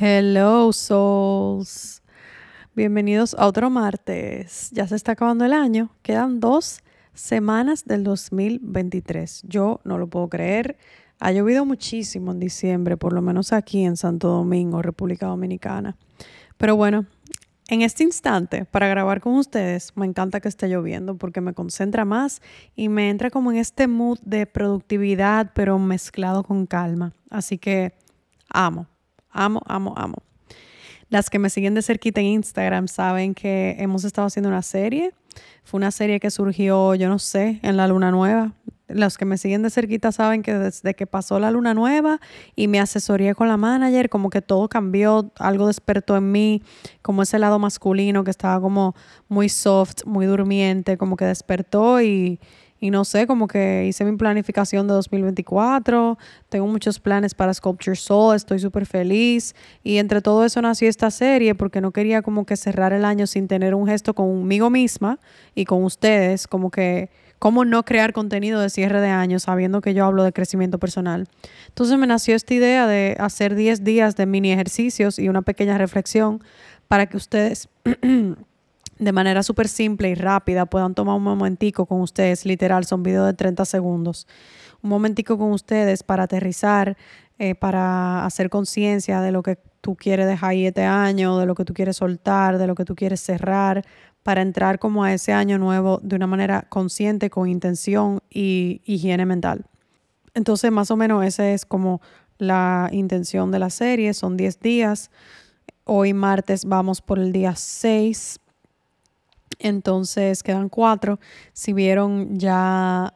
Hello, souls. Bienvenidos a otro martes. Ya se está acabando el año. Quedan dos semanas del 2023. Yo no lo puedo creer. Ha llovido muchísimo en diciembre, por lo menos aquí en Santo Domingo, República Dominicana. Pero bueno, en este instante, para grabar con ustedes, me encanta que esté lloviendo porque me concentra más y me entra como en este mood de productividad, pero mezclado con calma. Así que amo, amo, amo, amo. Las que me siguen de cerquita en Instagram saben que hemos estado haciendo una serie. Fue una serie que surgió, yo no sé, en la luna nueva. Los que me siguen de cerquita saben que desde que pasó la luna nueva y me asesoría con la manager, como que todo cambió, algo despertó en mí, como ese lado masculino que estaba como muy soft, muy durmiente, como que despertó y, y no sé, como que hice mi planificación de 2024, tengo muchos planes para Sculpture Soul, estoy súper feliz. Y entre todo eso nació esta serie porque no quería como que cerrar el año sin tener un gesto conmigo misma y con ustedes, como que cómo no crear contenido de cierre de año sabiendo que yo hablo de crecimiento personal. Entonces me nació esta idea de hacer 10 días de mini ejercicios y una pequeña reflexión para que ustedes de manera súper simple y rápida puedan tomar un momentico con ustedes, literal, son videos de 30 segundos, un momentico con ustedes para aterrizar, eh, para hacer conciencia de lo que tú quieres dejar ahí este año, de lo que tú quieres soltar, de lo que tú quieres cerrar, para entrar como a ese año nuevo de una manera consciente, con intención y higiene mental. Entonces, más o menos esa es como la intención de la serie, son 10 días. Hoy martes vamos por el día 6 entonces quedan cuatro. Si vieron ya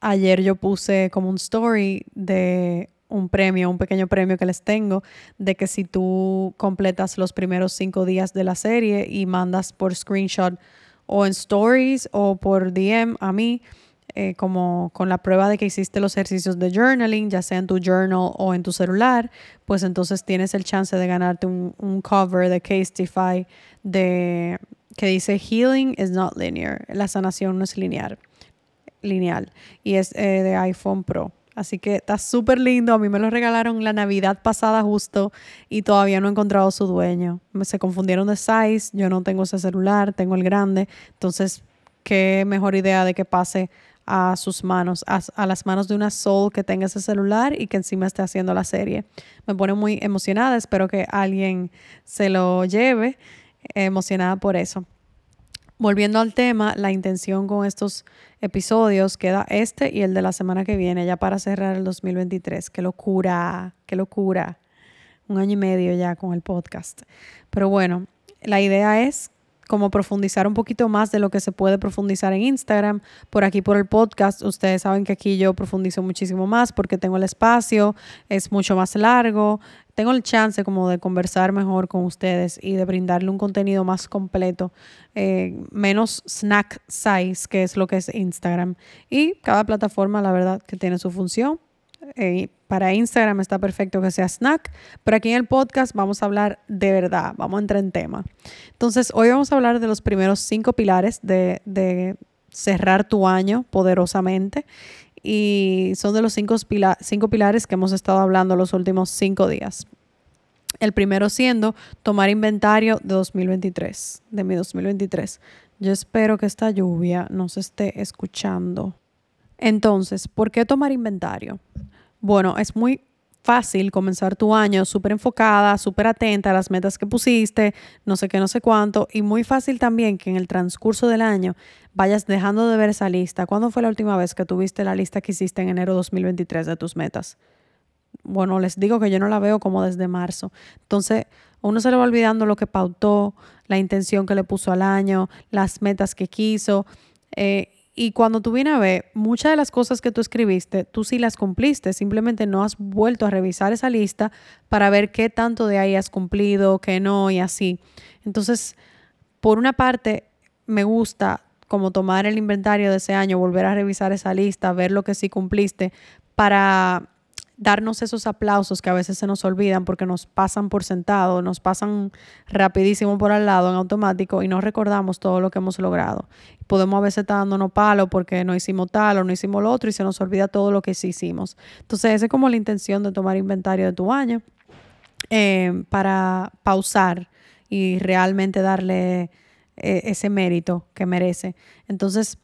ayer yo puse como un story de un premio, un pequeño premio que les tengo, de que si tú completas los primeros cinco días de la serie y mandas por screenshot o en stories o por DM a mí, eh, como con la prueba de que hiciste los ejercicios de journaling, ya sea en tu journal o en tu celular, pues entonces tienes el chance de ganarte un, un cover de Casetify de que dice Healing is not linear. La sanación no es lineal. lineal y es eh, de iPhone Pro. Así que está súper lindo. A mí me lo regalaron la Navidad pasada justo y todavía no he encontrado su dueño. Se confundieron de size. Yo no tengo ese celular, tengo el grande. Entonces, qué mejor idea de que pase a sus manos, a, a, las manos de una soul que tenga ese celular y que encima esté haciendo la serie. Me pone muy emocionada. Espero que alguien se lo lleve emocionada por eso. Volviendo al tema, la intención con estos episodios queda este y el de la semana que viene, ya para cerrar el 2023. Qué locura, qué locura. Un año y medio ya con el podcast. Pero bueno, la idea es como profundizar un poquito más de lo que se puede profundizar en Instagram. Por aquí, por el podcast, ustedes saben que aquí yo profundizo muchísimo más porque tengo el espacio, es mucho más largo, tengo el chance como de conversar mejor con ustedes y de brindarle un contenido más completo, eh, menos snack size, que es lo que es Instagram. Y cada plataforma, la verdad, que tiene su función. Eh, para Instagram está perfecto que sea snack, pero aquí en el podcast vamos a hablar de verdad, vamos a entrar en tema. Entonces, hoy vamos a hablar de los primeros cinco pilares de, cerrar tu año poderosamente y son de los cinco, cinco pilares que hemos estado hablando los últimos cinco días. El primero siendo tomar inventario de 2023, de mi 2023. Yo espero que esta lluvia no esté escuchando. Entonces, ¿por qué tomar inventario? Bueno, es muy fácil comenzar tu año súper enfocada, súper atenta a las metas que pusiste, no sé qué, no sé cuánto, y muy fácil también que en el transcurso del año vayas dejando de ver esa lista. ¿Cuándo fue la última vez que tuviste la lista que hiciste en enero 2023 de tus metas? Bueno, les digo que yo no la veo como desde marzo. Entonces, uno se le va olvidando lo que pautó, la intención que le puso al año, las metas que quiso. Eh, y cuando tú vienes a ver, muchas de las cosas que tú escribiste, tú sí las cumpliste, simplemente no has vuelto a revisar esa lista para ver qué tanto de ahí has cumplido, qué no y así. Entonces, por una parte, me gusta como tomar el inventario de ese año, volver a revisar esa lista, ver lo que sí cumpliste, para darnos esos aplausos que a veces se nos olvidan porque nos pasan por sentado, nos pasan rapidísimo por al lado en automático y no recordamos todo lo que hemos logrado. Podemos a veces estar dándonos palo porque no hicimos tal o no hicimos lo otro y se nos olvida todo lo que sí hicimos. Entonces, esa es como la intención de tomar inventario de tu año. eh, para pausar y realmente darle eh, ese mérito que merece. Entonces,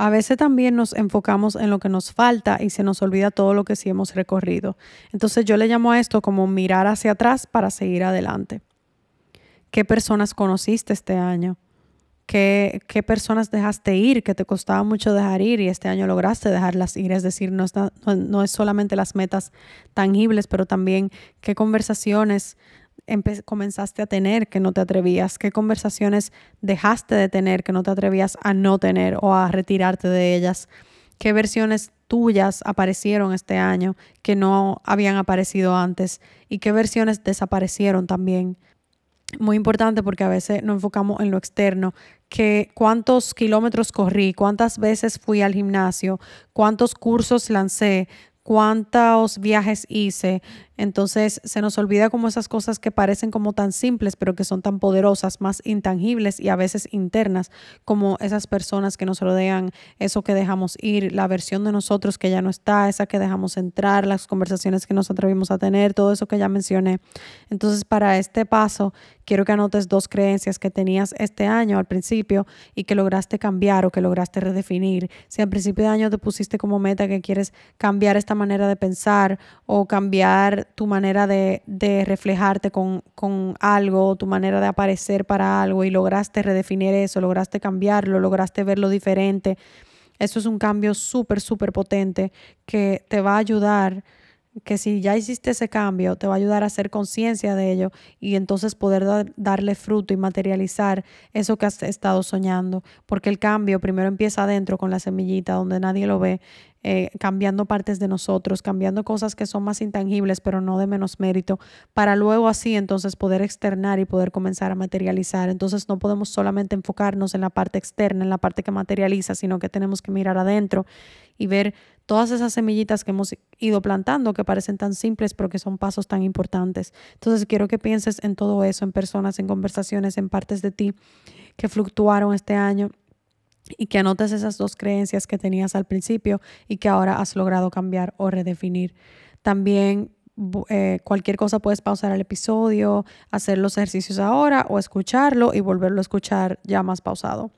a veces también nos enfocamos en lo que nos falta y se nos olvida todo lo que sí hemos recorrido. Entonces yo le llamo a esto como mirar hacia atrás para seguir adelante. ¿Qué personas conociste este año? ¿Qué, qué personas dejaste ir que te costaba mucho dejar ir y este año lograste dejarlas ir? Es decir, no, está, no es solamente las metas tangibles, pero también qué conversaciones comenzaste a tener que no te atrevías? ¿Qué conversaciones dejaste de tener que no te atrevías a no tener o a retirarte de ellas? ¿Qué versiones tuyas aparecieron este año que no habían aparecido antes? ¿Y qué versiones desaparecieron también? Muy importante porque a veces nos enfocamos en lo externo, que cuántos kilómetros corrí, cuántas veces fui al gimnasio, cuántos cursos lancé, cuántos viajes hice. Entonces se nos olvida como esas cosas que parecen como tan simples, pero que son tan poderosas, más intangibles y a veces internas, como esas personas que nos rodean, eso que dejamos ir, la versión de nosotros que ya no está, esa que dejamos entrar, las conversaciones que nos atrevimos a tener, todo eso que ya mencioné. Entonces para este paso, quiero que anotes dos creencias que tenías este año al principio y que lograste cambiar o que lograste redefinir. Si al principio de año te pusiste como meta que quieres cambiar esta manera de pensar o cambiar tu manera de, reflejarte con, con, algo, tu manera de aparecer para algo y lograste redefinir eso, lograste cambiarlo, lograste verlo diferente. Eso es un cambio súper, súper potente que te va a ayudar que si ya hiciste ese cambio, te va a ayudar a hacer conciencia de ello y entonces poder darle fruto y materializar eso que has estado soñando. Porque el cambio primero empieza adentro con la semillita, donde nadie lo ve, eh, cambiando partes de nosotros, cambiando cosas que son más intangibles, pero no de menos mérito, para luego así entonces poder externar y poder comenzar a materializar. Entonces no podemos solamente enfocarnos en la parte externa, en la parte que materializa, sino que tenemos que mirar adentro y ver todas esas semillitas que hemos ido plantando que parecen tan simples pero que son pasos tan importantes. Entonces quiero que pienses en todo eso, en personas, en conversaciones, en partes de ti que fluctuaron este año y que anotes esas dos creencias que tenías al principio y que ahora has logrado cambiar o redefinir. También eh, cualquier cosa puedes pausar el episodio, hacer los ejercicios ahora o escucharlo y volverlo a escuchar ya más pausado.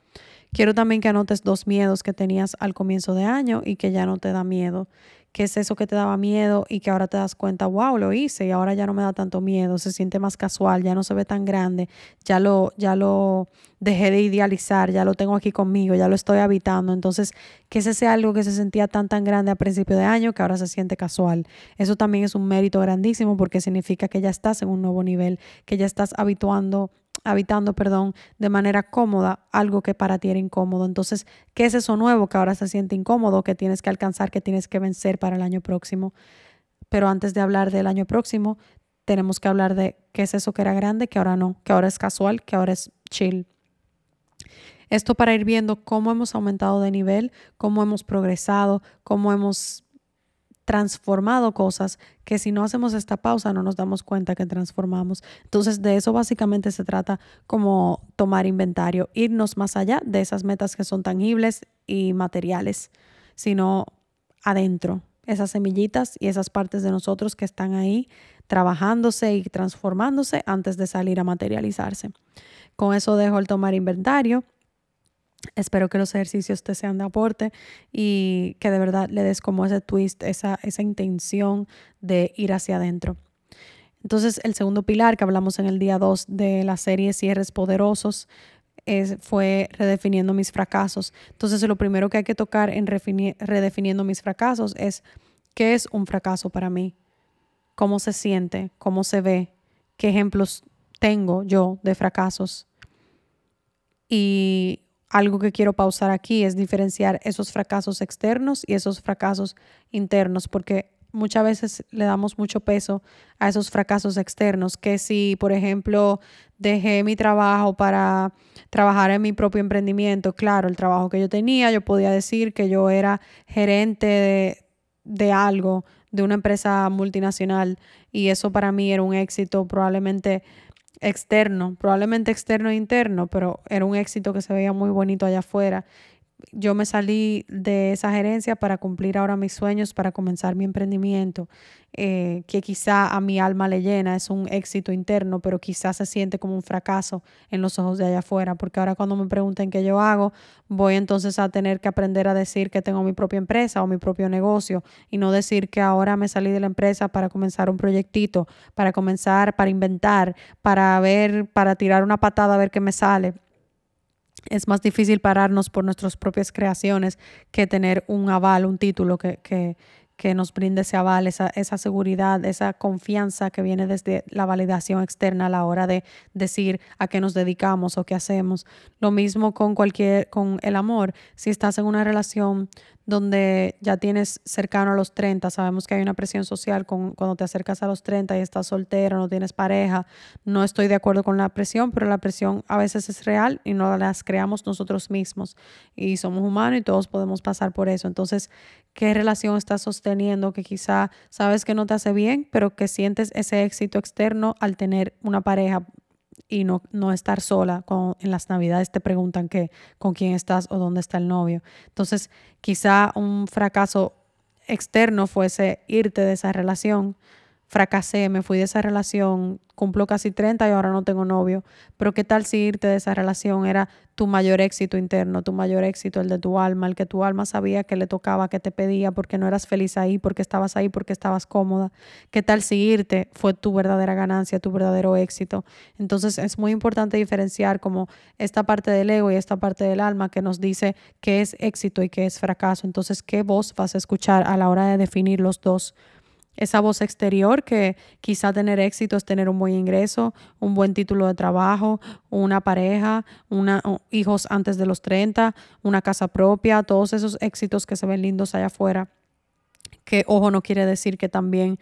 Quiero también que anotes dos miedos que tenías al comienzo de año y que ya no te da miedo. ¿Qué es eso que te daba miedo y que ahora te das cuenta, wow, lo hice y ahora ya no me da tanto miedo, se siente más casual, ya no se ve tan grande, ya lo, ya lo dejé de idealizar, ya lo tengo aquí conmigo, ya lo estoy habitando. Entonces, que ese algo que se sentía tan, tan grande a principio de año que ahora se siente casual. Eso también es un mérito grandísimo porque significa que ya estás en un nuevo nivel, que ya estás habituando habitando, perdón, de manera cómoda algo que para ti era incómodo. Entonces, ¿qué es eso nuevo que ahora se siente incómodo, que tienes que alcanzar, que tienes que vencer para el año próximo? Pero antes de hablar del año próximo, tenemos que hablar de qué es eso que era grande, que ahora no, que ahora es casual, que ahora es chill. Esto para ir viendo cómo hemos aumentado de nivel, cómo hemos progresado, cómo hemos transformado cosas que si no hacemos esta pausa no nos damos cuenta que transformamos. Entonces de eso básicamente se trata como tomar inventario, irnos más allá de esas metas que son tangibles y materiales, sino adentro, esas semillitas y esas partes de nosotros que están ahí trabajándose y transformándose antes de salir a materializarse. Con eso dejo el tomar inventario Espero que los ejercicios te sean de aporte y que de verdad le des como ese twist, esa, esa intención de ir hacia adentro. Entonces, el segundo pilar que hablamos en el día 2 de la serie Cierres Poderosos es, fue redefiniendo mis fracasos. Entonces, lo primero que hay que tocar en redefiniendo mis fracasos es qué es un fracaso para mí, cómo se siente, cómo se ve, qué ejemplos tengo yo de fracasos. Y algo que quiero pausar aquí es diferenciar esos fracasos externos y esos fracasos internos, porque muchas veces le damos mucho peso a esos fracasos externos, que si, por ejemplo, dejé mi trabajo para trabajar en mi propio emprendimiento, claro, el trabajo que yo tenía, yo podía decir que yo era gerente de, algo, de una empresa multinacional, y eso para mí era un éxito, probablemente externo, probablemente externo e interno, pero era un éxito que se veía muy bonito allá afuera. Yo me salí de esa gerencia para cumplir ahora mis sueños, para comenzar mi emprendimiento, eh, que quizá a mi alma le llena, es un éxito interno, pero quizás se siente como un fracaso en los ojos de allá afuera, porque ahora cuando me pregunten qué yo hago, voy entonces a tener que aprender a decir que tengo mi propia empresa o mi propio negocio y no decir que ahora me salí de la empresa para comenzar un proyectito, para comenzar, para inventar, para ver, para tirar una patada a ver qué me sale es más difícil pararnos por nuestras propias creaciones que tener un aval, un título que, que, que nos brinde ese aval, esa, esa seguridad, esa confianza que viene desde la validación externa a la hora de decir a qué nos dedicamos o qué hacemos. Lo mismo con cualquier, con el amor. Si estás en una relación donde ya tienes cercano a los 30, sabemos que hay una presión social con, cuando te acercas a los 30 y estás soltero, no tienes pareja. No estoy de acuerdo con la presión, pero la presión a veces es real y no las creamos nosotros mismos. Y somos humanos y todos podemos pasar por eso. Entonces, ¿qué relación estás sosteniendo que quizá sabes que no te hace bien, pero que sientes ese éxito externo al tener una pareja? Y no, no estar sola. Con, en las navidades te preguntan que, con quién estás o dónde está el novio. Entonces, quizá un fracaso externo fuese irte de esa relación. Fracasé, me fui de esa relación, cumplo casi 30 y ahora no tengo novio. Pero qué tal si irte de esa relación era tu mayor éxito interno, tu mayor éxito, el de tu alma, el que tu alma sabía que le tocaba, que te pedía, porque no eras feliz ahí, porque estabas ahí, porque estabas cómoda. ¿Qué tal si irte fue tu verdadera ganancia, tu verdadero éxito? Entonces es muy importante diferenciar como esta parte del ego y esta parte del alma que nos dice qué es éxito y qué es fracaso. Entonces, ¿qué voz vas a escuchar a la hora de definir los dos? Esa voz exterior que quizá tener éxito es tener un buen ingreso, un buen título de trabajo, una pareja, una, hijos antes de los 30, una casa propia, todos esos éxitos que se ven lindos allá afuera, que ojo no quiere decir que también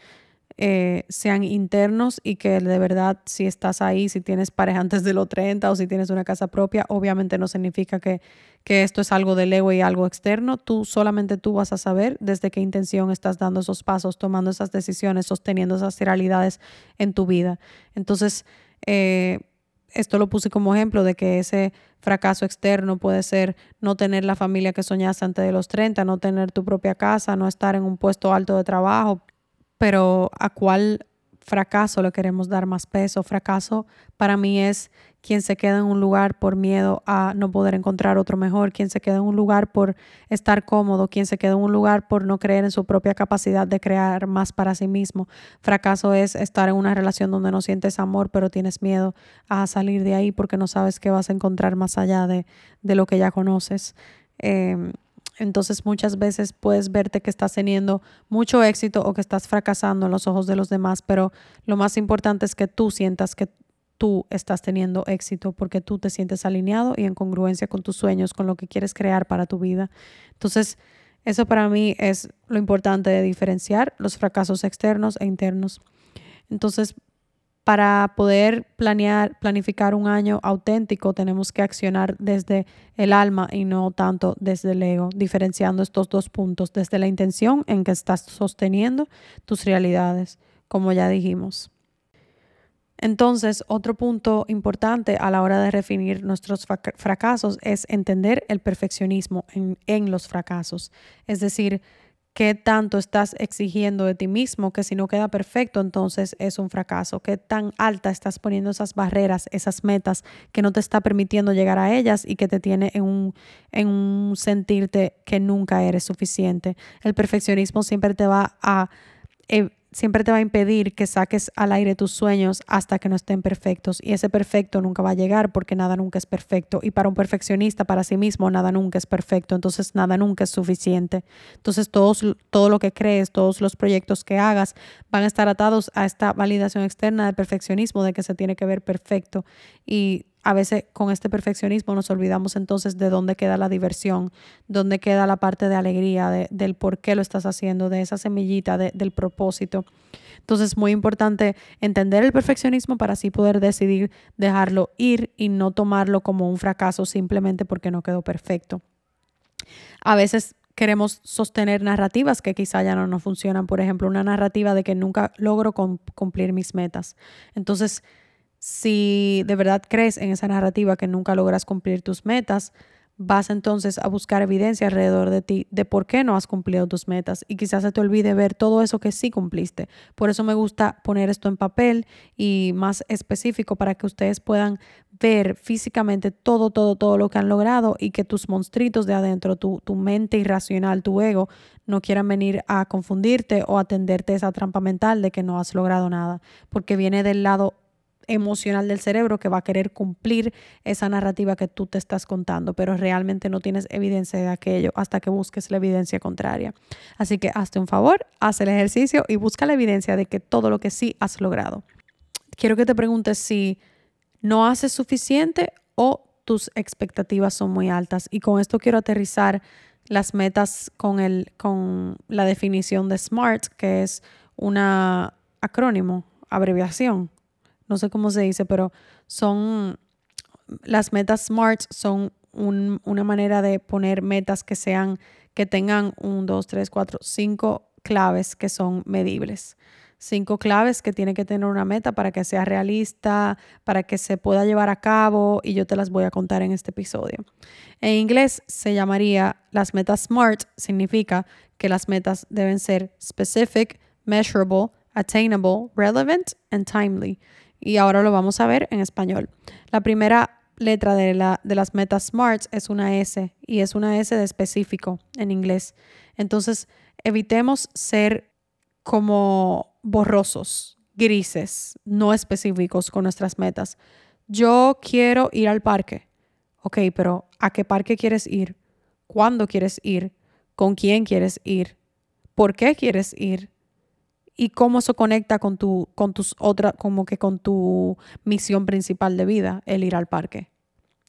eh, sean internos y que de verdad si estás ahí, si tienes pareja antes de los 30 o si tienes una casa propia, obviamente no significa que, que esto es algo del ego y algo externo. Tú solamente tú vas a saber desde qué intención estás dando esos pasos, tomando esas decisiones, sosteniendo esas realidades en tu vida. Entonces, eh, esto lo puse como ejemplo de que ese fracaso externo puede ser no tener la familia que soñaste antes de los 30, no tener tu propia casa, no estar en un puesto alto de trabajo, pero ¿a cuál fracaso le queremos dar más peso? Fracaso para mí es quien se queda en un lugar por miedo a no poder encontrar otro mejor, quien se queda en un lugar por estar cómodo, quien se queda en un lugar por no creer en su propia capacidad de crear más para sí mismo. Fracaso es estar en una relación donde no sientes amor, pero tienes miedo a salir de ahí porque no sabes qué vas a encontrar más allá de, de lo que ya conoces. Em, entonces muchas veces puedes verte que estás teniendo mucho éxito o que estás fracasando en los ojos de los demás, pero lo más importante es que tú sientas que tú estás teniendo éxito porque tú te sientes alineado y en congruencia con tus sueños, con lo que quieres crear para tu vida. Entonces, eso para mí es lo importante de diferenciar los fracasos externos e internos. Entonces, para poder planear, planificar un año auténtico, tenemos que accionar desde el alma y no tanto desde el ego, diferenciando estos dos puntos, desde la intención en que estás sosteniendo tus realidades, como ya dijimos. Entonces, otro punto importante a la hora de definir nuestros fracasos es entender el perfeccionismo en, en los fracasos. Es decir, qué tanto estás exigiendo de ti mismo, que si no queda perfecto, entonces es un fracaso, qué tan alta estás poniendo esas barreras, esas metas que no te está permitiendo llegar a ellas y que te tiene en un, en un sentirte que nunca eres suficiente. El perfeccionismo siempre te va a eh, siempre te va a impedir que saques al aire tus sueños hasta que no estén perfectos. Y ese perfecto nunca va a llegar porque nada nunca es perfecto. Y para un perfeccionista, para sí mismo, nada nunca es perfecto. Entonces, nada nunca es suficiente. Entonces, todos, todo lo que crees, todos los proyectos que hagas van a estar atados a esta validación externa del perfeccionismo, de que se tiene que ver perfecto. Y a veces con este perfeccionismo nos olvidamos entonces de dónde queda la diversión, dónde queda la parte de alegría, de, del por qué lo estás haciendo, de esa semillita, del propósito. Entonces es muy importante entender el perfeccionismo para así poder decidir dejarlo ir y no tomarlo como un fracaso simplemente porque no quedó perfecto. A veces queremos sostener narrativas que quizá ya no nos funcionan. Por ejemplo, una narrativa de que nunca logro cumplir mis metas. Entonces, si de verdad crees en esa narrativa que nunca logras cumplir tus metas, vas entonces a buscar evidencia alrededor de ti de por qué no has cumplido tus metas y quizás se te olvide ver todo eso que sí cumpliste. Por eso me gusta poner esto en papel y más específico para que ustedes puedan ver físicamente todo, todo, todo lo que han logrado y que tus monstruitos de adentro, tu, tu mente irracional, tu ego, no quieran venir a confundirte o atenderte esa trampa mental de que no has logrado nada, porque viene del lado emocional del cerebro que va a querer cumplir esa narrativa que tú te estás contando, pero realmente no tienes evidencia de aquello hasta que busques la evidencia contraria. Así que hazte un favor, haz el ejercicio y busca la evidencia de que todo lo que sí has logrado. Quiero que te preguntes si no haces suficiente o tus expectativas son muy altas. Y con esto quiero aterrizar las metas con, el, con la definición de SMART, que es una acrónimo, abreviación no sé cómo se dice, pero son, las metas SMART son una manera de poner metas que sean, que tengan un, dos, tres, cuatro, cinco claves que son medibles. Cinco claves que tiene que tener una meta para que sea realista, para que se pueda llevar a cabo y yo te las voy a contar en este episodio. En inglés se llamaría las metas SMART, significa que las metas deben ser specific, measurable, attainable, relevant and timely y ahora lo vamos a ver en español. La primera letra de, la, de las metas SMART es una S y es una S de específico en inglés. Entonces, evitemos ser como borrosos, grises, no específicos con nuestras metas. Yo quiero ir al parque. Ok, pero ¿a qué parque quieres ir? ¿Cuándo quieres ir? ¿Con quién quieres ir? ¿Por qué quieres ir? Y cómo eso conecta con tu, con tus otras, como que con tu misión principal de vida, el ir al parque.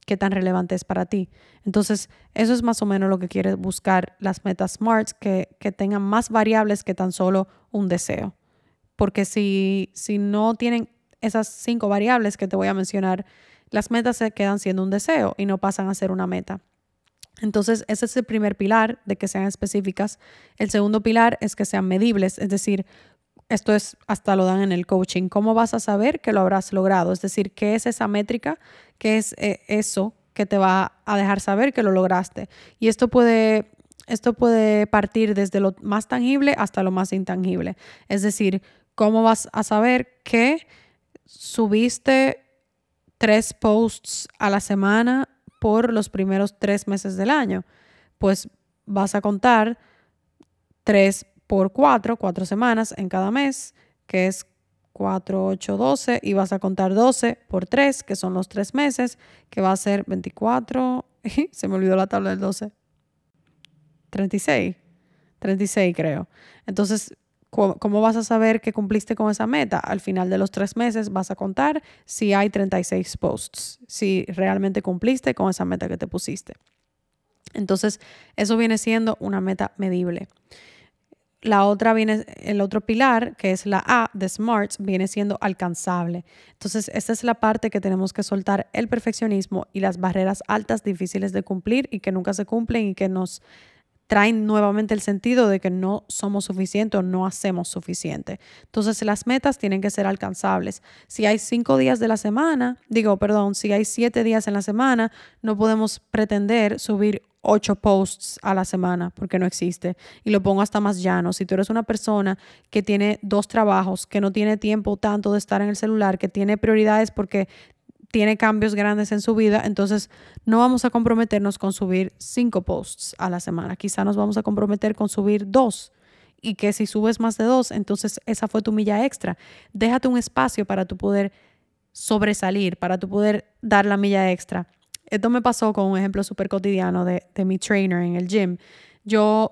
Qué tan relevante es para ti. Entonces, eso es más o menos lo que quieres buscar las metas SMART, que, que tengan más variables que tan solo un deseo. Porque si, si no tienen esas cinco variables que te voy a mencionar, las metas se quedan siendo un deseo y no pasan a ser una meta. Entonces, ese es el primer pilar de que sean específicas. El segundo pilar es que sean medibles, es decir, esto es, hasta lo dan en el coaching. ¿Cómo vas a saber que lo habrás logrado? Es decir, ¿qué es esa métrica? ¿Qué es eh, eso que te va a dejar saber que lo lograste? Y esto puede, esto puede partir desde lo más tangible hasta lo más intangible. Es decir, ¿cómo vas a saber que subiste tres posts a la semana por los primeros tres meses del año? Pues vas a contar tres por cuatro, cuatro semanas en cada mes, que es 4, 8, 12, y vas a contar 12 por 3, que son los tres meses, que va a ser 24, se me olvidó la tabla del 12, 36, 36 creo. Entonces, ¿cómo vas a saber que cumpliste con esa meta? Al final de los tres meses vas a contar si hay 36 posts, si realmente cumpliste con esa meta que te pusiste. Entonces, eso viene siendo una meta medible. La otra viene, el otro pilar, que es la A de SMART, viene siendo alcanzable. Entonces, esta es la parte que tenemos que soltar el perfeccionismo y las barreras altas difíciles de cumplir y que nunca se cumplen y que nos traen nuevamente el sentido de que no somos suficientes o no hacemos suficiente. Entonces, las metas tienen que ser alcanzables. Si hay cinco días de la semana, digo, perdón, si hay siete días en la semana, no podemos pretender subir ocho posts a la semana porque no existe. Y lo pongo hasta más llano. Si tú eres una persona que tiene dos trabajos, que no tiene tiempo tanto de estar en el celular, que tiene prioridades porque tiene cambios grandes en su vida, entonces no vamos a comprometernos con subir cinco posts a la semana. Quizá nos vamos a comprometer con subir dos. Y que si subes más de dos, entonces esa fue tu milla extra. Déjate un espacio para tu poder sobresalir, para tu poder dar la milla extra. Esto me pasó con un ejemplo súper cotidiano de, mi trainer en el gym. Yo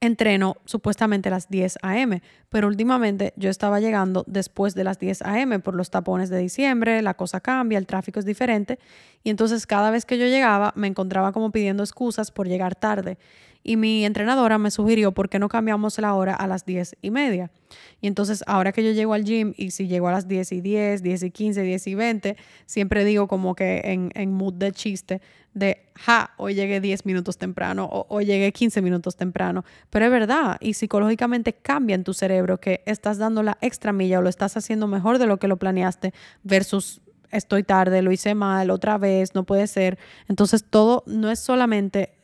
entreno supuestamente a las 10 a.m., pero últimamente yo estaba llegando después de las 10 a.m. por los tapones de diciembre, la cosa cambia, el tráfico es diferente, y entonces cada vez que yo llegaba me encontraba como pidiendo excusas por llegar tarde. Y mi entrenadora me sugirió por qué no cambiamos la hora a las 10 y media. Y entonces ahora que yo llego al gym y si llego a las 10 y 10, 10 y 15, 10 y 20, siempre digo como que en, mood de chiste de, ja, hoy llegué 10 minutos temprano o hoy llegué 15 minutos temprano. Pero es verdad y psicológicamente cambia en tu cerebro que estás dando la extra milla o lo estás haciendo mejor de lo que lo planeaste versus estoy tarde, lo hice mal, otra vez, no puede ser. Entonces todo no es solamente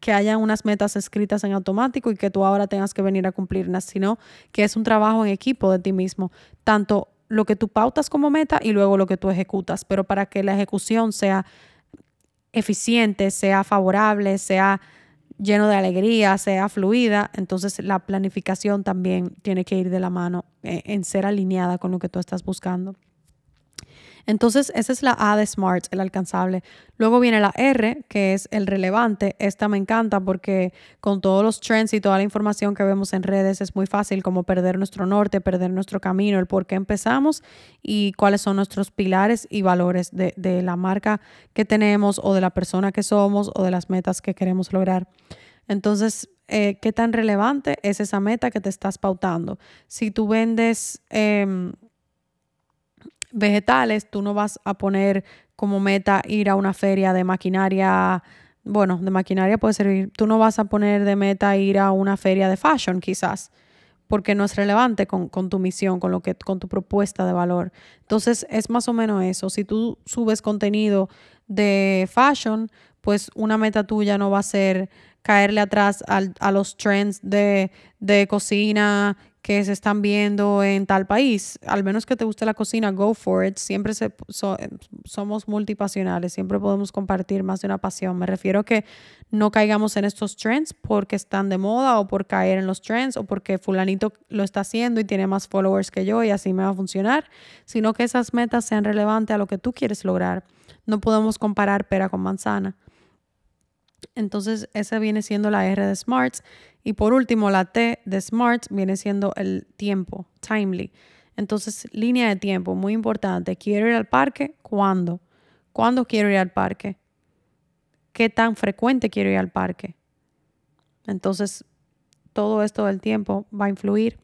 que haya unas metas escritas en automático y que tú ahora tengas que venir a cumplirlas, sino que es un trabajo en equipo de ti mismo, tanto lo que tú pautas como meta y luego lo que tú ejecutas, pero para que la ejecución sea eficiente, sea favorable, sea lleno de alegría, sea fluida, entonces la planificación también tiene que ir de la mano eh, en ser alineada con lo que tú estás buscando. Entonces, esa es la A de SMART, el alcanzable. Luego viene la R, que es el relevante. Esta me encanta porque con todos los trends y toda la información que vemos en redes es muy fácil como perder nuestro norte, perder nuestro camino, el por qué empezamos y cuáles son nuestros pilares y valores de, de la marca que tenemos o de la persona que somos o de las metas que queremos lograr. Entonces, eh, ¿qué tan relevante es esa meta que te estás pautando? Si tú vendes... Em, vegetales, tú no vas a poner como meta ir a una feria de maquinaria, bueno, de maquinaria puede servir, tú no vas a poner de meta ir a una feria de fashion quizás, porque no es relevante con, con, tu misión, con, lo que, con tu propuesta de valor. Entonces es más o menos eso, si tú subes contenido de fashion, pues una meta tuya no va a ser caerle atrás a los trends de, de cocina que se están viendo en tal país. Al menos que te guste la cocina, go for it. Siempre se, somos multipasionales, siempre podemos compartir más de una pasión. Me refiero a que no caigamos en estos trends porque están de moda o por caer en los trends o porque fulanito lo está haciendo y tiene más followers que yo y así me va a funcionar, sino que esas metas sean relevantes a lo que tú quieres lograr. No podemos comparar pera con manzana. Entonces, esa viene siendo la R de Smarts. Y por último, la T de Smarts viene siendo el tiempo, timely. Entonces, línea de tiempo, muy importante. ¿Quiero ir al parque? ¿Cuándo? ¿Cuándo quiero ir al parque? ¿Qué tan frecuente quiero ir al parque? Entonces, todo esto del tiempo va a influir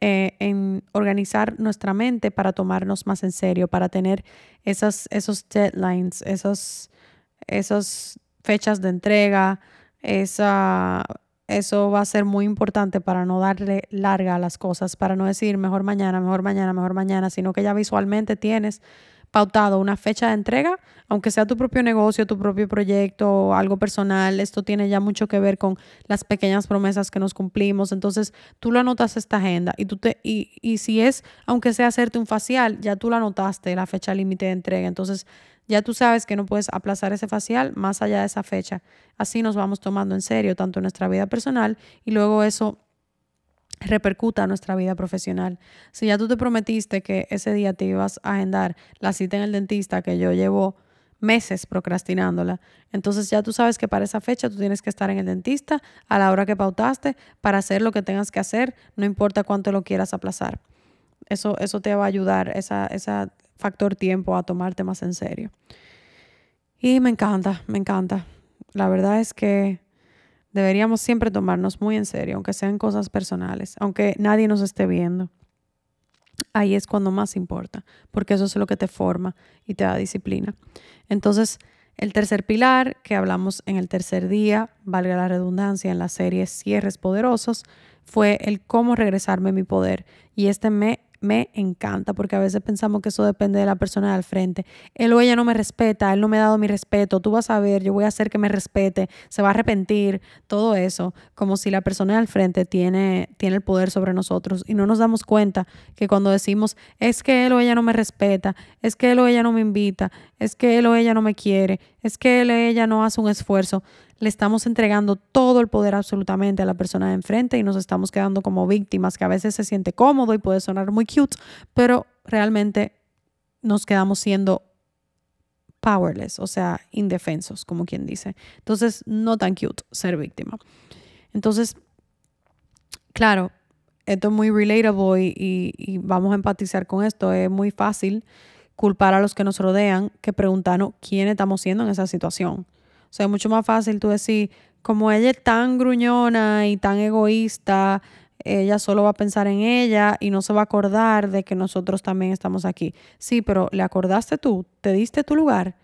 eh, en organizar nuestra mente para tomarnos más en serio, para tener esas, esos deadlines, esos, esos fechas de entrega, esa, eso va a ser muy importante para no darle larga a las cosas, para no decir mejor mañana, mejor mañana, mejor mañana, sino que ya visualmente tienes pautado una fecha de entrega, aunque sea tu propio negocio, tu propio proyecto algo personal, esto tiene ya mucho que ver con las pequeñas promesas que nos cumplimos. Entonces, tú lo anotas esta agenda y tú te y, y si es aunque sea hacerte un facial, ya tú lo anotaste la fecha límite de entrega. Entonces, ya tú sabes que no puedes aplazar ese facial más allá de esa fecha. Así nos vamos tomando en serio tanto nuestra vida personal y luego eso repercuta en nuestra vida profesional. Si ya tú te prometiste que ese día te ibas a agendar la cita en el dentista que yo llevo meses procrastinándola. Entonces ya tú sabes que para esa fecha tú tienes que estar en el dentista a la hora que pautaste para hacer lo que tengas que hacer, no importa cuánto lo quieras aplazar. Eso, eso te va a ayudar, esa, esa factor tiempo a tomarte más en serio. Y me encanta, me encanta. La verdad es que deberíamos siempre tomarnos muy en serio, aunque sean cosas personales, aunque nadie nos esté viendo. Ahí es cuando más importa, porque eso es lo que te forma y te da disciplina. Entonces, el tercer pilar que hablamos en el tercer día, valga la redundancia, en la serie Cierres Poderosos, fue el cómo regresarme mi poder. Y este me me encanta porque a veces pensamos que eso depende de la persona de al frente. Él o ella no me respeta, él no me ha dado mi respeto, tú vas a ver, yo voy a hacer que me respete, se va a arrepentir, todo eso, como si la persona de al frente tiene, tiene el poder sobre nosotros y no nos damos cuenta que cuando decimos, es que él o ella no me respeta, es que él o ella no me invita, es que él o ella no me quiere, es que él o ella no hace un esfuerzo, le estamos entregando todo el poder absolutamente a la persona de enfrente y nos estamos quedando como víctimas, que a veces se siente cómodo y puede sonar muy cute, pero realmente nos quedamos siendo powerless, o sea, indefensos, como quien dice. Entonces, no tan cute ser víctima. Entonces, claro, esto es muy relatable y, vamos a empatizar con esto. Es muy fácil culpar a los que nos rodean que preguntarnos quién estamos siendo en esa situación. Sea, es mucho más fácil tú decir, como ella es tan gruñona y tan egoísta, ella solo va a pensar en ella y no se va a acordar de que nosotros también estamos aquí. Sí, pero le acordaste tú, te diste tu lugar,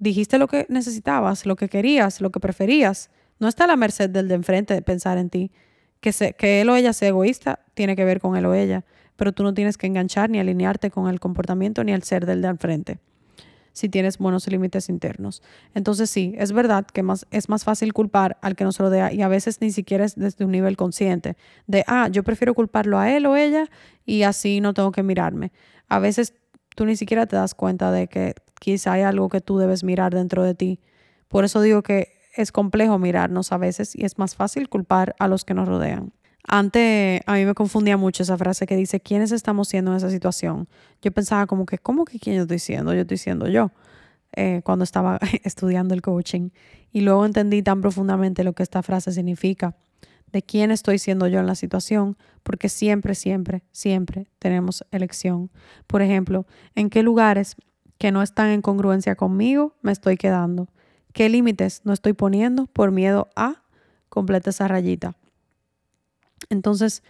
dijiste lo que necesitabas, lo que querías, lo que preferías. No está a la merced del de enfrente de pensar en ti. Que, se, que él o ella sea egoísta tiene que ver con él o ella. pero tú no tienes que enganchar ni alinearte con el comportamiento ni el ser del de al frente si tienes buenos límites internos. Entonces sí, es verdad que más, es más fácil culpar al que nos rodea y a veces ni siquiera es desde un nivel consciente de, ah, yo prefiero culparlo a él o ella y así no tengo que mirarme. A veces tú ni siquiera te das cuenta de que quizá hay algo que tú debes mirar dentro de ti. Por eso digo que es complejo mirarnos a veces y es más fácil culpar a los que nos rodean. Antes a mí me confundía mucho esa frase que dice, ¿quiénes estamos siendo en esa situación? Yo pensaba como que, ¿cómo que quién yo estoy siendo? Yo estoy siendo yo eh, cuando estaba estudiando el coaching. Y luego entendí tan profundamente lo que esta frase significa, de quién estoy siendo yo en la situación, porque siempre, siempre, siempre tenemos elección. Por ejemplo, ¿en qué lugares que no están en congruencia conmigo me estoy quedando? ¿Qué límites no estoy poniendo por miedo a completa esa rayita? Entonces,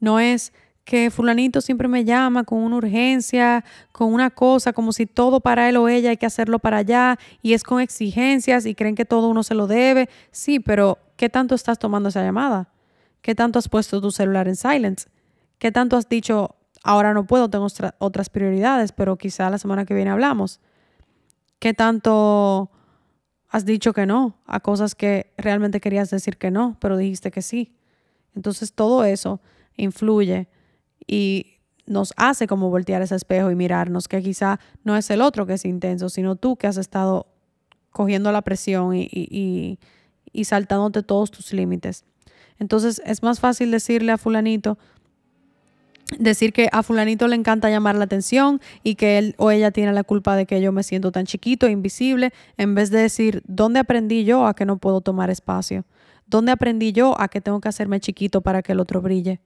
no es que fulanito siempre me llama con una urgencia, con una cosa, como si todo para él o ella hay que hacerlo para allá y es con exigencias y creen que todo uno se lo debe. Sí, pero ¿qué tanto estás tomando esa llamada? ¿Qué tanto has puesto tu celular en silence? ¿Qué tanto has dicho, ahora no puedo, tengo otras prioridades, pero quizá la semana que viene hablamos? ¿Qué tanto has dicho que no a cosas que realmente querías decir que no, pero dijiste que sí? Entonces todo eso influye y nos hace como voltear ese espejo y mirarnos que quizá no es el otro que es intenso, sino tú que has estado cogiendo la presión y, y, y saltándote todos tus límites. Entonces es más fácil decirle a fulanito, decir que a fulanito le encanta llamar la atención y que él o ella tiene la culpa de que yo me siento tan chiquito e invisible, en vez de decir, ¿dónde aprendí yo a que no puedo tomar espacio? ¿Dónde aprendí yo a que tengo que hacerme chiquito para que el otro brille?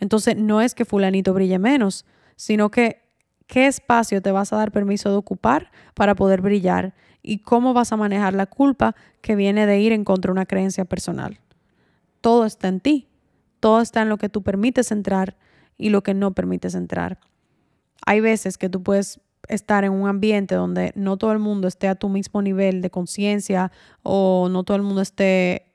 Entonces, no es que fulanito brille menos, sino que qué espacio te vas a dar permiso de ocupar para poder brillar y cómo vas a manejar la culpa que viene de ir en contra de una creencia personal. Todo está en ti, todo está en lo que tú permites entrar y lo que no permites entrar. Hay veces que tú puedes estar en un ambiente donde no todo el mundo esté a tu mismo nivel de conciencia o no todo el mundo esté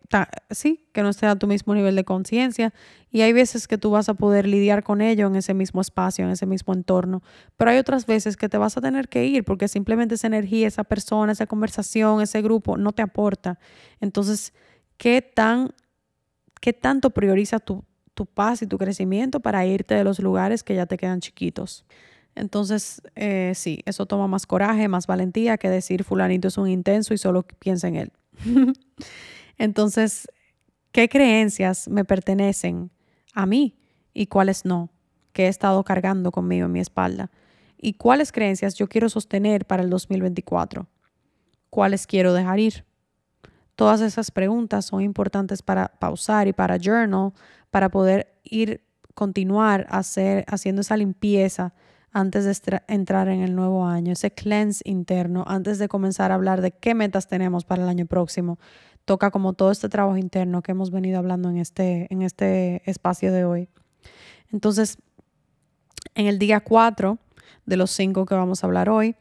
sí, que no esté a tu mismo nivel de conciencia. Y hay veces que tú vas a poder lidiar con ello en ese mismo espacio, en ese mismo entorno. Pero hay otras veces que te vas a tener que ir porque simplemente esa energía, esa persona, esa conversación, ese grupo no te aporta. Entonces, ¿qué, tan, qué tanto prioriza tu, tu paz y tu crecimiento para irte de los lugares que ya te quedan chiquitos? Entonces, eh, sí, eso toma más coraje, más valentía que decir fulanito es un intenso y solo piensa en él. Entonces, ¿qué creencias me pertenecen a mí y cuáles no? Que he estado cargando conmigo en mi espalda. ¿Y cuáles creencias yo quiero sostener para el 2024? ¿Cuáles quiero dejar ir? Todas esas preguntas son importantes para pausar y para journal, para poder ir, continuar hacer, haciendo esa limpieza antes de entrar en el nuevo año, ese cleanse interno, antes de comenzar a hablar de qué metas tenemos para el año próximo toca como todo este trabajo interno que hemos venido hablando en este, en este espacio de hoy. Entonces, en el día 4 de los cinco que vamos a hablar hoy,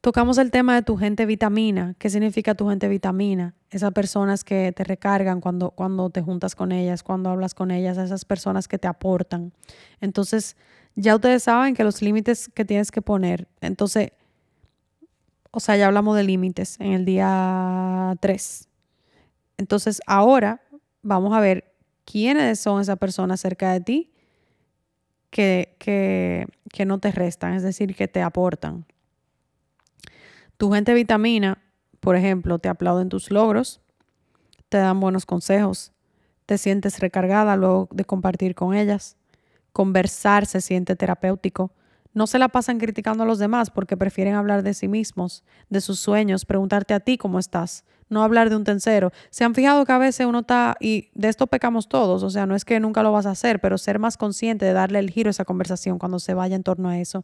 tocamos el tema de tu gente vitamina. ¿Qué significa tu gente vitamina? Esas personas que te recargan cuando, cuando te juntas con ellas, cuando hablas con ellas, esas personas que te aportan. Entonces, ya ustedes saben que los límites que tienes que poner. Entonces, o sea, ya hablamos de límites en el día 3. Entonces, ahora vamos a ver quiénes son esas personas cerca de ti que, que, no te restan, es decir, que te aportan. Tu gente vitamina, por ejemplo, te aplauden tus logros, te dan buenos consejos, te sientes recargada luego de compartir con ellas, conversar se siente terapéutico, no se la pasan criticando a los demás porque prefieren hablar de sí mismos, de sus sueños, preguntarte a ti cómo estás, no hablar de un tercero. Se han fijado que a veces uno está, y de esto pecamos todos, o sea, no es que nunca lo vas a hacer, pero ser más consciente de darle el giro a esa conversación cuando se vaya en torno a eso.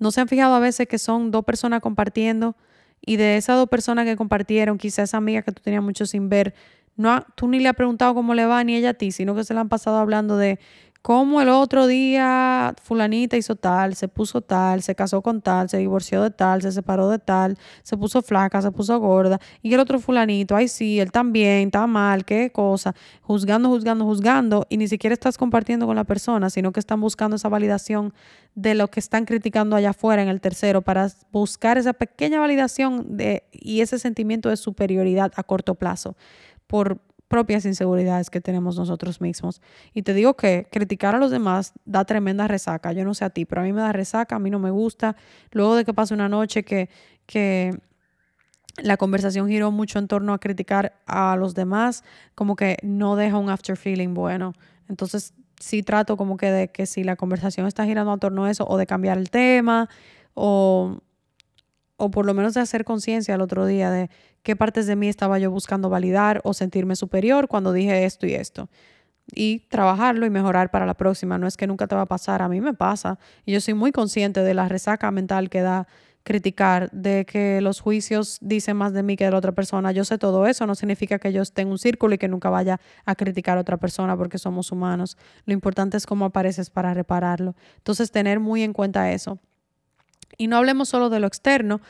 No se han fijado a veces que son dos personas compartiendo y de esas dos personas que compartieron, quizás esa amiga que tú tenías mucho sin ver, no tú ni le has preguntado cómo le va ni ella a ti, sino que se la han pasado hablando de como el otro día fulanita hizo tal, se puso tal, se casó con tal, se divorció de tal, se separó de tal, se puso flaca, se puso gorda, y el otro fulanito, ay sí, él también, está mal, qué cosa, juzgando, juzgando, juzgando, y ni siquiera estás compartiendo con la persona, sino que están buscando esa validación de lo que están criticando allá afuera en el tercero para buscar esa pequeña validación de, y ese sentimiento de superioridad a corto plazo por propias inseguridades que tenemos nosotros mismos. Y te digo que criticar a los demás da tremenda resaca. Yo no sé a ti, pero a mí me da resaca, a mí no me gusta. Luego de que pase una noche que, que la conversación giró mucho en torno a criticar a los demás, como que no deja un after feeling bueno. Entonces sí trato como que de que si la conversación está girando en torno a eso, o de cambiar el tema, o, o por lo menos de hacer conciencia el otro día de qué partes de mí estaba yo buscando validar o sentirme superior cuando dije esto y esto. Y trabajarlo y mejorar para la próxima. No es que nunca te va a pasar, a mí me pasa. Y yo soy muy consciente de la resaca mental que da criticar, de que los juicios dicen más de mí que de la otra persona. Yo sé todo eso, no significa que yo esté en un círculo y que nunca vaya a criticar a otra persona porque somos humanos. Lo importante es cómo apareces para repararlo. Entonces, tener muy en cuenta eso. Y no hablemos solo de lo externo.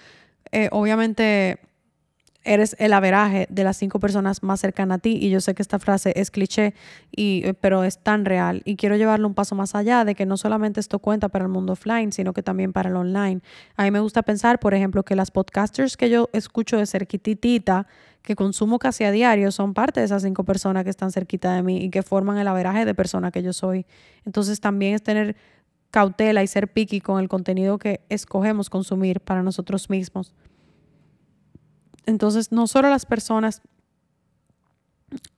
Eh, obviamente eres el averaje de las cinco personas más cercanas a ti. Y yo sé que esta frase es cliché, y, eh, pero es tan real. Y quiero llevarlo un paso más allá de que no solamente esto cuenta para el mundo offline, sino que también para el online. A mí me gusta pensar, por ejemplo, que las podcasters que yo escucho de cerquitita, que consumo casi a diario, son parte de esas cinco personas que están cerquita de mí y que forman el averaje de persona que yo soy. Entonces también es tener cautela y ser picky con el contenido que escogemos consumir para nosotros mismos. Entonces, no solo las personas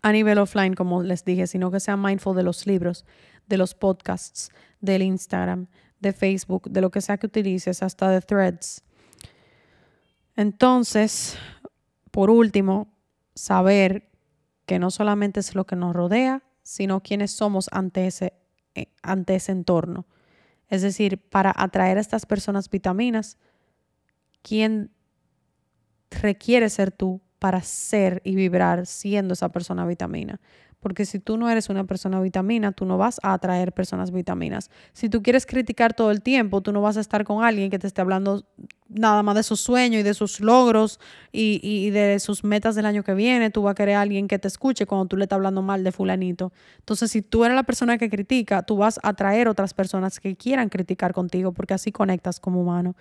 a nivel offline, como les dije, sino que sean mindful de los libros, de los podcasts, del Instagram, de Facebook, de lo que sea que utilices, hasta de threads. Entonces, por último, saber que no solamente es lo que nos rodea, sino quiénes somos ante ese, eh, ante ese entorno. Es decir, para atraer a estas personas vitaminas, ¿quién requiere ser tú para ser y vibrar siendo esa persona vitamina. Porque si tú no eres una persona vitamina, tú no vas a atraer personas vitaminas. Si tú quieres criticar todo el tiempo, tú no vas a estar con alguien que te esté hablando nada más de sus sueños y de sus logros y, y, de sus metas del año que viene. Tú vas a querer a alguien que te escuche cuando tú le estás hablando mal de fulanito. Entonces, si tú eres la persona que critica, tú vas a atraer otras personas que quieran criticar contigo porque así conectas como humano.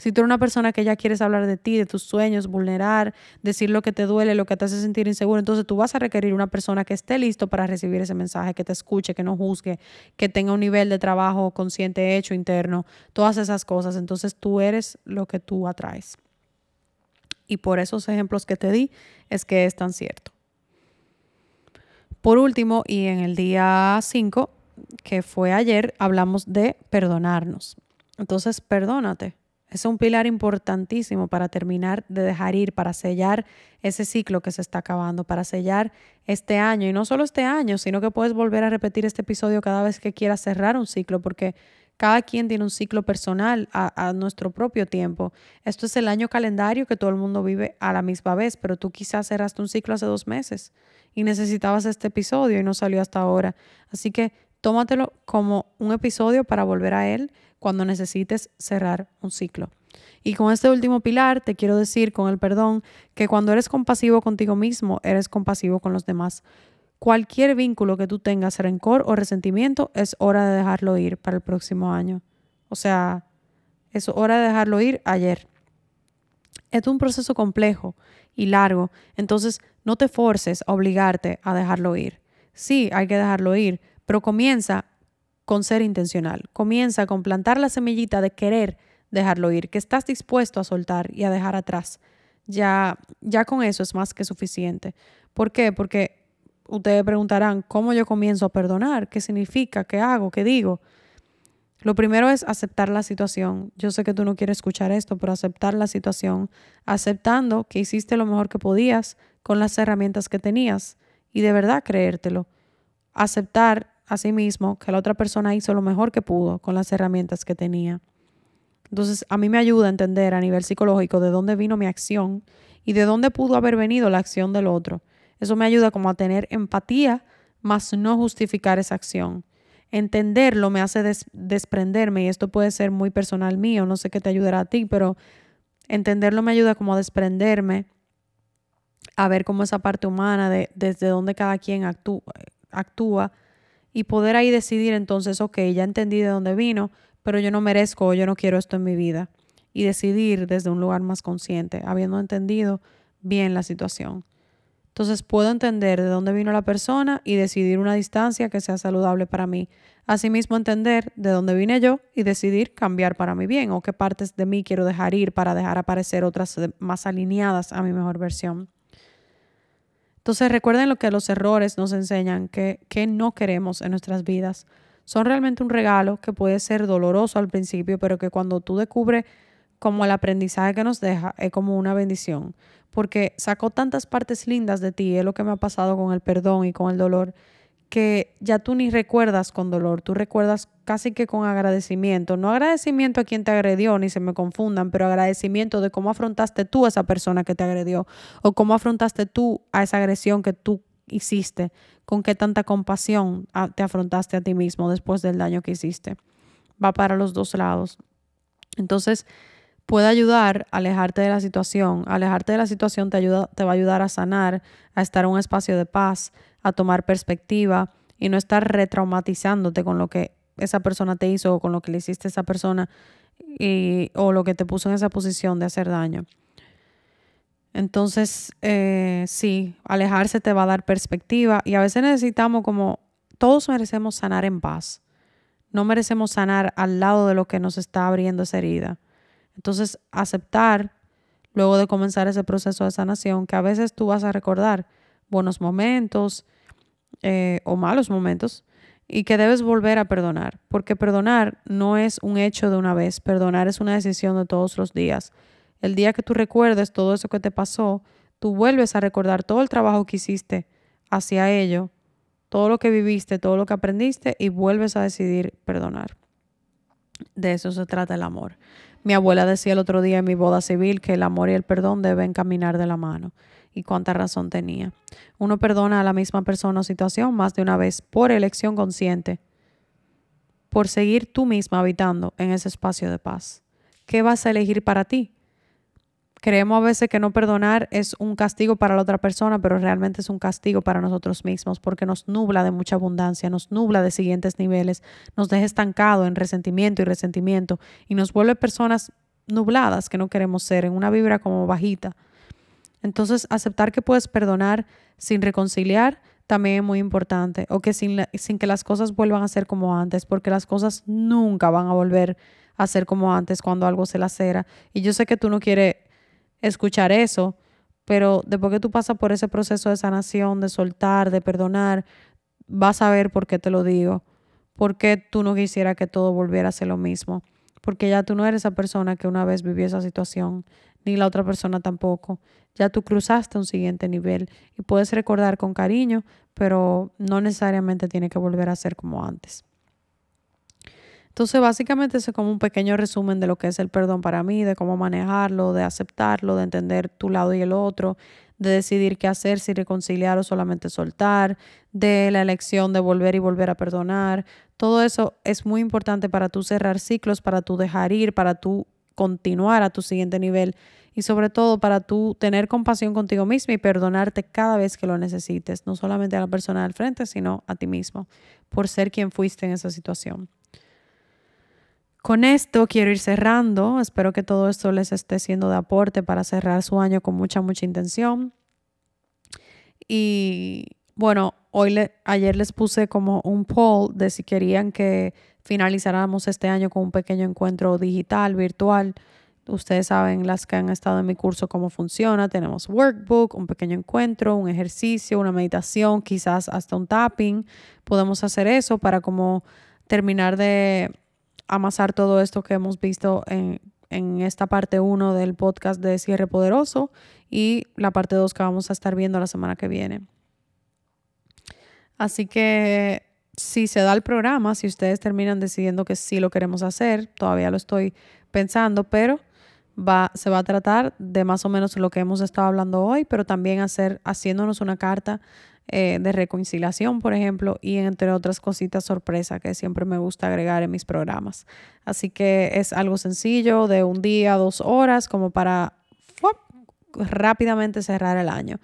Si tú eres una persona que ya quieres hablar de ti, de tus sueños, vulnerar, decir lo que te duele, lo que te hace sentir inseguro, entonces tú vas a requerir una persona que esté listo para recibir ese mensaje, que te escuche, que no juzgue, que tenga un nivel de trabajo consciente hecho interno, todas esas cosas. Entonces tú eres lo que tú atraes. Y por esos ejemplos que te di es que es tan cierto. Por último, y en el día 5, que fue ayer, hablamos de perdonarnos. Entonces, perdónate. Es un pilar importantísimo para terminar de dejar ir, para sellar ese ciclo que se está acabando, para sellar este año. Y no solo este año, sino que puedes volver a repetir este episodio cada vez que quieras cerrar un ciclo, porque cada quien tiene un ciclo personal a, nuestro propio tiempo. Esto es el año calendario que todo el mundo vive a la misma vez, pero tú quizás cerraste un ciclo hace dos meses y necesitabas este episodio y no salió hasta ahora. Así que tómatelo como un episodio para volver a él cuando necesites cerrar un ciclo. Y con este último pilar te quiero decir con el perdón que cuando eres compasivo contigo mismo, eres compasivo con los demás. Cualquier vínculo que tú tengas, rencor o resentimiento, es hora de dejarlo ir para el próximo año. O sea, es hora de dejarlo ir ayer. Es un proceso complejo y largo, entonces no te forces a obligarte a dejarlo ir. Sí, hay que dejarlo ir, pero comienza con ser intencional. Comienza con plantar la semillita de querer dejarlo ir, que estás dispuesto a soltar y a dejar atrás. Ya, ya con eso es más que suficiente. ¿Por qué? Porque ustedes preguntarán, ¿cómo yo comienzo a perdonar? ¿Qué significa? ¿Qué hago? ¿Qué digo? Lo primero es aceptar la situación. Yo sé que tú no quieres escuchar esto, pero aceptar la situación, aceptando que hiciste lo mejor que podías con las herramientas que tenías y de verdad creértelo. Aceptar mismo que la otra persona hizo lo mejor que pudo con las herramientas que tenía. Entonces, a mí me ayuda a entender a nivel psicológico de dónde vino mi acción y de dónde pudo haber venido la acción del otro. Eso me ayuda como a tener empatía, más no justificar esa acción. entenderlo me hace desprenderme y esto puede ser muy personal mío, no sé qué te ayudará a ti, pero entenderlo me ayuda como a desprenderme, a ver cómo esa parte humana, de, desde donde cada quien actúa, actúa y poder ahí decidir entonces, ok, ya entendí de dónde vino, pero yo no merezco o yo no quiero esto en mi vida. Y decidir desde un lugar más consciente, habiendo entendido bien la situación. Entonces puedo entender de dónde vino la persona y decidir una distancia que sea saludable para mí. Asimismo, entender de dónde vine yo y decidir cambiar para mi bien o qué partes de mí quiero dejar ir para dejar aparecer otras más alineadas a mi mejor versión. Entonces recuerden lo que los errores nos enseñan, que, que no queremos en nuestras vidas. Son realmente un regalo que puede ser doloroso al principio, pero que cuando tú descubres como el aprendizaje que nos deja, es como una bendición porque sacó tantas partes lindas de ti, es lo que me ha pasado con el perdón y con el dolor, que ya tú ni recuerdas con dolor, tú recuerdas casi que con agradecimiento, no agradecimiento a quien te agredió, ni se me confundan, pero agradecimiento de cómo afrontaste tú a esa persona que te agredió o cómo afrontaste tú a esa agresión que tú hiciste, con qué tanta compasión ah, te afrontaste a ti mismo después del daño que hiciste. Va para los dos lados. Entonces, puede ayudar a alejarte de la situación. Alejarte de la situación te, ayuda, te va a ayudar a sanar, a estar en un espacio de paz, a tomar perspectiva y no estar retraumatizándote con lo que esa persona te hizo o con lo que le hiciste a esa persona y, o lo que te puso en esa posición de hacer daño. Entonces, eh, sí, alejarse te va a dar perspectiva y a veces necesitamos como, todos merecemos sanar en paz. No merecemos sanar al lado de lo que nos está abriendo esa herida. Entonces, aceptar, luego de comenzar ese proceso de sanación, que a veces tú vas a recordar buenos momentos eh, o malos momentos y que debes volver a perdonar, porque perdonar no es un hecho de una vez, perdonar es una decisión de todos los días. El día que tú recuerdes todo eso que te pasó, tú vuelves a recordar todo el trabajo que hiciste hacia ello, todo lo que viviste, todo lo que aprendiste y vuelves a decidir perdonar. De eso se trata el amor. Mi abuela decía el otro día en mi boda civil que el amor y el perdón deben caminar de la mano. Y cuánta razón tenía. Uno perdona a la misma persona o situación más de una vez por elección consciente, por seguir tú misma habitando en ese espacio de paz. ¿Qué vas a elegir para ti? Creemos a veces que no perdonar es un castigo para la otra persona, pero realmente es un castigo para nosotros mismos porque nos nubla de mucha abundancia, nos nubla de siguientes niveles, nos deja estancado en resentimiento y resentimiento y nos vuelve personas nubladas que no queremos ser, en una vibra como bajita. Entonces, aceptar que puedes perdonar sin reconciliar también es muy importante, o que sin, sin que las cosas vuelvan a ser como antes, porque las cosas nunca van a volver a ser como antes cuando algo se lacera. Y yo sé que tú no quieres escuchar eso, pero después que tú pasas por ese proceso de sanación, de soltar, de perdonar, vas a ver por qué te lo digo, por qué tú no quisieras que todo volviera a ser lo mismo, porque ya tú no eres esa persona que una vez vivió esa situación, ni la otra persona tampoco. Ya tú cruzaste un siguiente nivel y puedes recordar con cariño, pero no necesariamente tiene que volver a ser como antes. Entonces, básicamente es como un pequeño resumen de lo que es el perdón para mí, de cómo manejarlo, de aceptarlo, de entender tu lado y el otro, de decidir qué hacer, si reconciliar o solamente soltar, de la elección de volver y volver a perdonar. Todo eso es muy importante para tú cerrar ciclos, para tú dejar ir, para tú continuar a tu siguiente nivel y sobre todo para tú tener compasión contigo mismo y perdonarte cada vez que lo necesites, no solamente a la persona del frente, sino a ti mismo, por ser quien fuiste en esa situación. Con esto quiero ir cerrando. Espero que todo esto les esté siendo de aporte para cerrar su año con mucha, mucha intención. Y bueno, hoy ayer les puse como un poll de si querían que finalizáramos este año con un pequeño encuentro digital, virtual. Ustedes saben, las que han estado en mi curso, cómo funciona. Tenemos workbook, un pequeño encuentro, un ejercicio, una meditación, quizás hasta un tapping. Podemos hacer eso para como terminar de amasar todo esto que hemos visto en, esta parte 1 del podcast de Cierre Poderoso y la parte 2 que vamos a estar viendo la semana que viene. Así que si se da el programa, si ustedes terminan decidiendo que sí lo queremos hacer, todavía lo estoy pensando, pero va, se va a tratar de más o menos lo que hemos estado hablando hoy, pero también hacer, haciéndonos una carta eh, de reconciliación, por ejemplo, y entre otras cositas sorpresa que siempre me gusta agregar en mis programas. Así que es algo sencillo, de un día, dos horas, como para rápidamente cerrar el año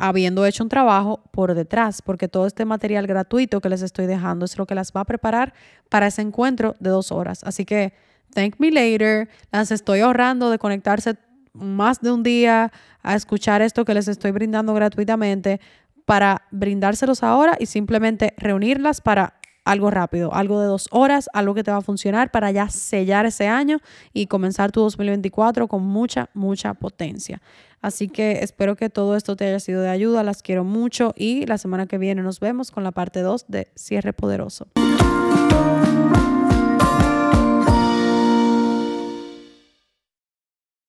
habiendo hecho un trabajo por detrás, porque todo este material gratuito que les estoy dejando es lo que las va a preparar para ese encuentro de dos horas. Así que, thank me later, las estoy ahorrando de conectarse más de un día a escuchar esto que les estoy brindando gratuitamente para brindárselos ahora y simplemente reunirlas para algo rápido, algo de dos horas, algo que te va a funcionar para ya sellar ese año y comenzar tu 2024 con mucha, mucha potencia. Así que espero que todo esto te haya sido de ayuda, las quiero mucho y la semana que viene nos vemos con la parte 2 de Cierre Poderoso.